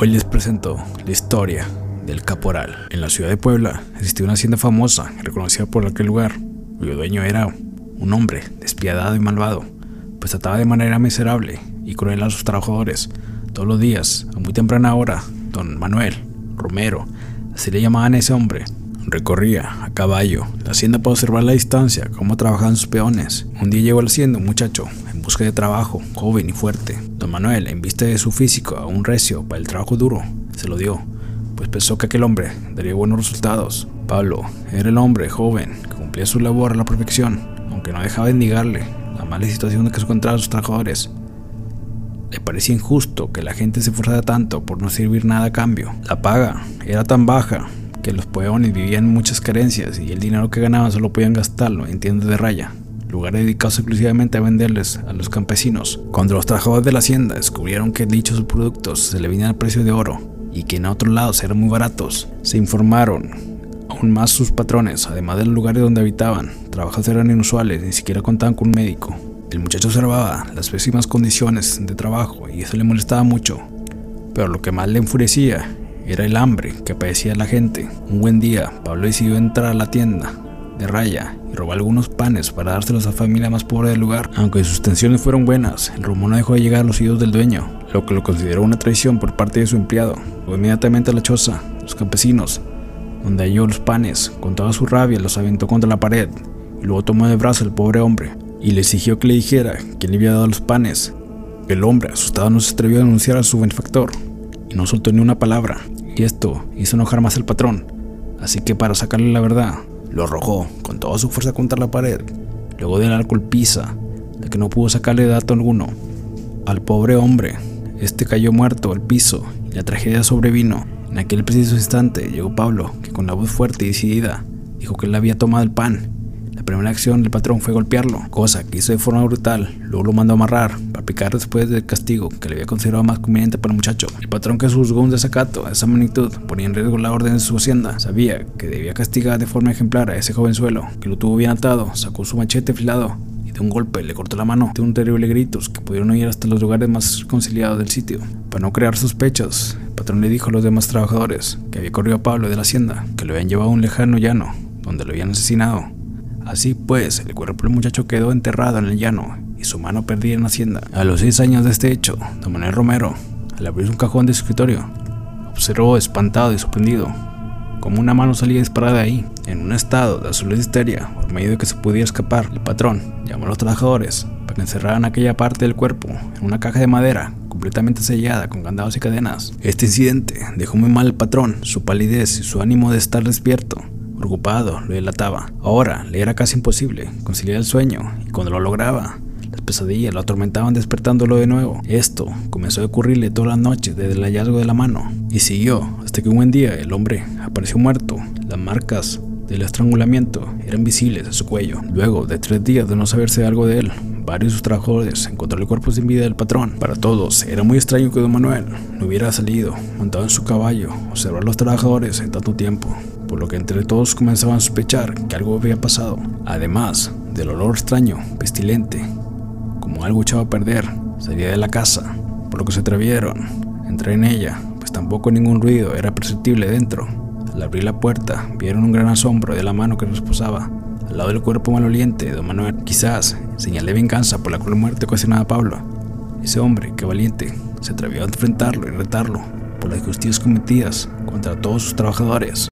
Hoy les presento la historia del Caporal. En la ciudad de Puebla existía una hacienda famosa reconocida por aquel lugar, cuyo dueño era un hombre despiadado y malvado, pues trataba de manera miserable y cruel a sus trabajadores. Todos los días, a muy temprana hora, don Manuel Romero, así le llamaban a ese hombre, recorría a caballo la hacienda para observar la distancia cómo trabajaban sus peones. Un día llegó a la hacienda un muchacho en busca de trabajo, joven y fuerte. Don Manuel, en vista de su físico aún recio para el trabajo duro, se lo dio, pues pensó que aquel hombre daría buenos resultados. Pablo era el hombre joven que cumplía su labor a la perfección, aunque no dejaba de indigarle la mala situación en que se encontraban sus trabajadores. Le parecía injusto que la gente se esforzara tanto por no servir nada a cambio. La paga era tan baja que los peones vivían muchas carencias y el dinero que ganaban solo podían gastarlo en tiendas de raya, lugares dedicados exclusivamente a venderles a los campesinos. Cuando los trabajadores de la hacienda descubrieron que dichos productos se le venían al precio de oro y que en otros lados eran muy baratos, se informaron aún más sus patrones, además de los lugares donde habitaban. Trabajos eran inusuales, ni siquiera contaban con un médico. El muchacho observaba las pésimas condiciones de trabajo y eso le molestaba mucho. Pero lo que más le enfurecía era el hambre que padecía la gente. Un buen día, Pablo decidió entrar a la tienda de raya y robó algunos panes para dárselos a la familia más pobre del lugar. Aunque sus tensiones fueron buenas, el rumor no dejó de llegar a los oídos del dueño, lo que lo consideró una traición por parte de su empleado. Fue inmediatamente a la choza, los campesinos, donde halló los panes, con toda su rabia los aventó contra la pared y luego tomó de brazo al pobre hombre y le exigió que le dijera quién le había dado los panes. El hombre, asustado, no se atrevió a denunciar a su benefactor no soltó ni una palabra y esto hizo enojar más al patrón. Así que para sacarle la verdad, lo arrojó con toda su fuerza contra la pared, luego de la golpiza, de que no pudo sacarle dato alguno. Al pobre hombre, este cayó muerto al piso y la tragedia sobrevino. En aquel preciso instante llegó Pablo, que con la voz fuerte y decidida dijo que él había tomado el pan primera acción del patrón fue golpearlo, cosa que hizo de forma brutal. Luego lo mandó a amarrar para picar después del castigo que le había considerado más conveniente para el muchacho. El patrón que juzgó un desacato a esa magnitud ponía en riesgo la orden de su hacienda. Sabía que debía castigar de forma ejemplar a ese jovenzuelo, que lo tuvo bien atado, sacó su machete afilado y de un golpe le cortó la mano de un terrible gritos que pudieron oír hasta los lugares más conciliados del sitio. Para no crear sospechas, el patrón le dijo a los demás trabajadores que había corrido a Pablo de la hacienda, que lo habían llevado a un lejano llano, donde lo habían asesinado Así pues, el cuerpo del muchacho quedó enterrado en el llano y su mano perdida en la hacienda. A los seis años de este hecho, don Manuel Romero, al abrir un cajón de su escritorio, observó espantado y sorprendido como una mano salía disparada de ahí, en un estado de azul histeria, por medio de que se pudiera escapar. El patrón llamó a los trabajadores para que encerraran aquella parte del cuerpo en una caja de madera completamente sellada con candados y cadenas. Este incidente dejó muy mal al patrón, su palidez y su ánimo de estar despierto Preocupado, lo delataba. Ahora le era casi imposible conciliar el sueño, y cuando lo lograba, las pesadillas lo atormentaban despertándolo de nuevo. Esto comenzó a ocurrirle todas las noches desde el hallazgo de la mano, y siguió hasta que un buen día el hombre apareció muerto. Las marcas del estrangulamiento eran visibles a su cuello. Luego de tres días de no saberse algo de él, varios de sus trabajadores encontraron el cuerpo sin vida del patrón. Para todos era muy extraño que don Manuel no hubiera salido montado en su caballo, observar a los trabajadores en tanto tiempo por lo que entre todos comenzaban a sospechar que algo había pasado, además del olor extraño, pestilente, como algo echado a perder, salía de la casa, por lo que se atrevieron a entrar en ella, pues tampoco ningún ruido era perceptible dentro. Al abrir la puerta, vieron un gran asombro de la mano que posaba al lado del cuerpo maloliente de Manuel, quizás señal de venganza por la cruel muerte ocasionada a Pablo. Ese hombre, que valiente, se atrevió a enfrentarlo y retarlo por las injusticias cometidas contra todos sus trabajadores.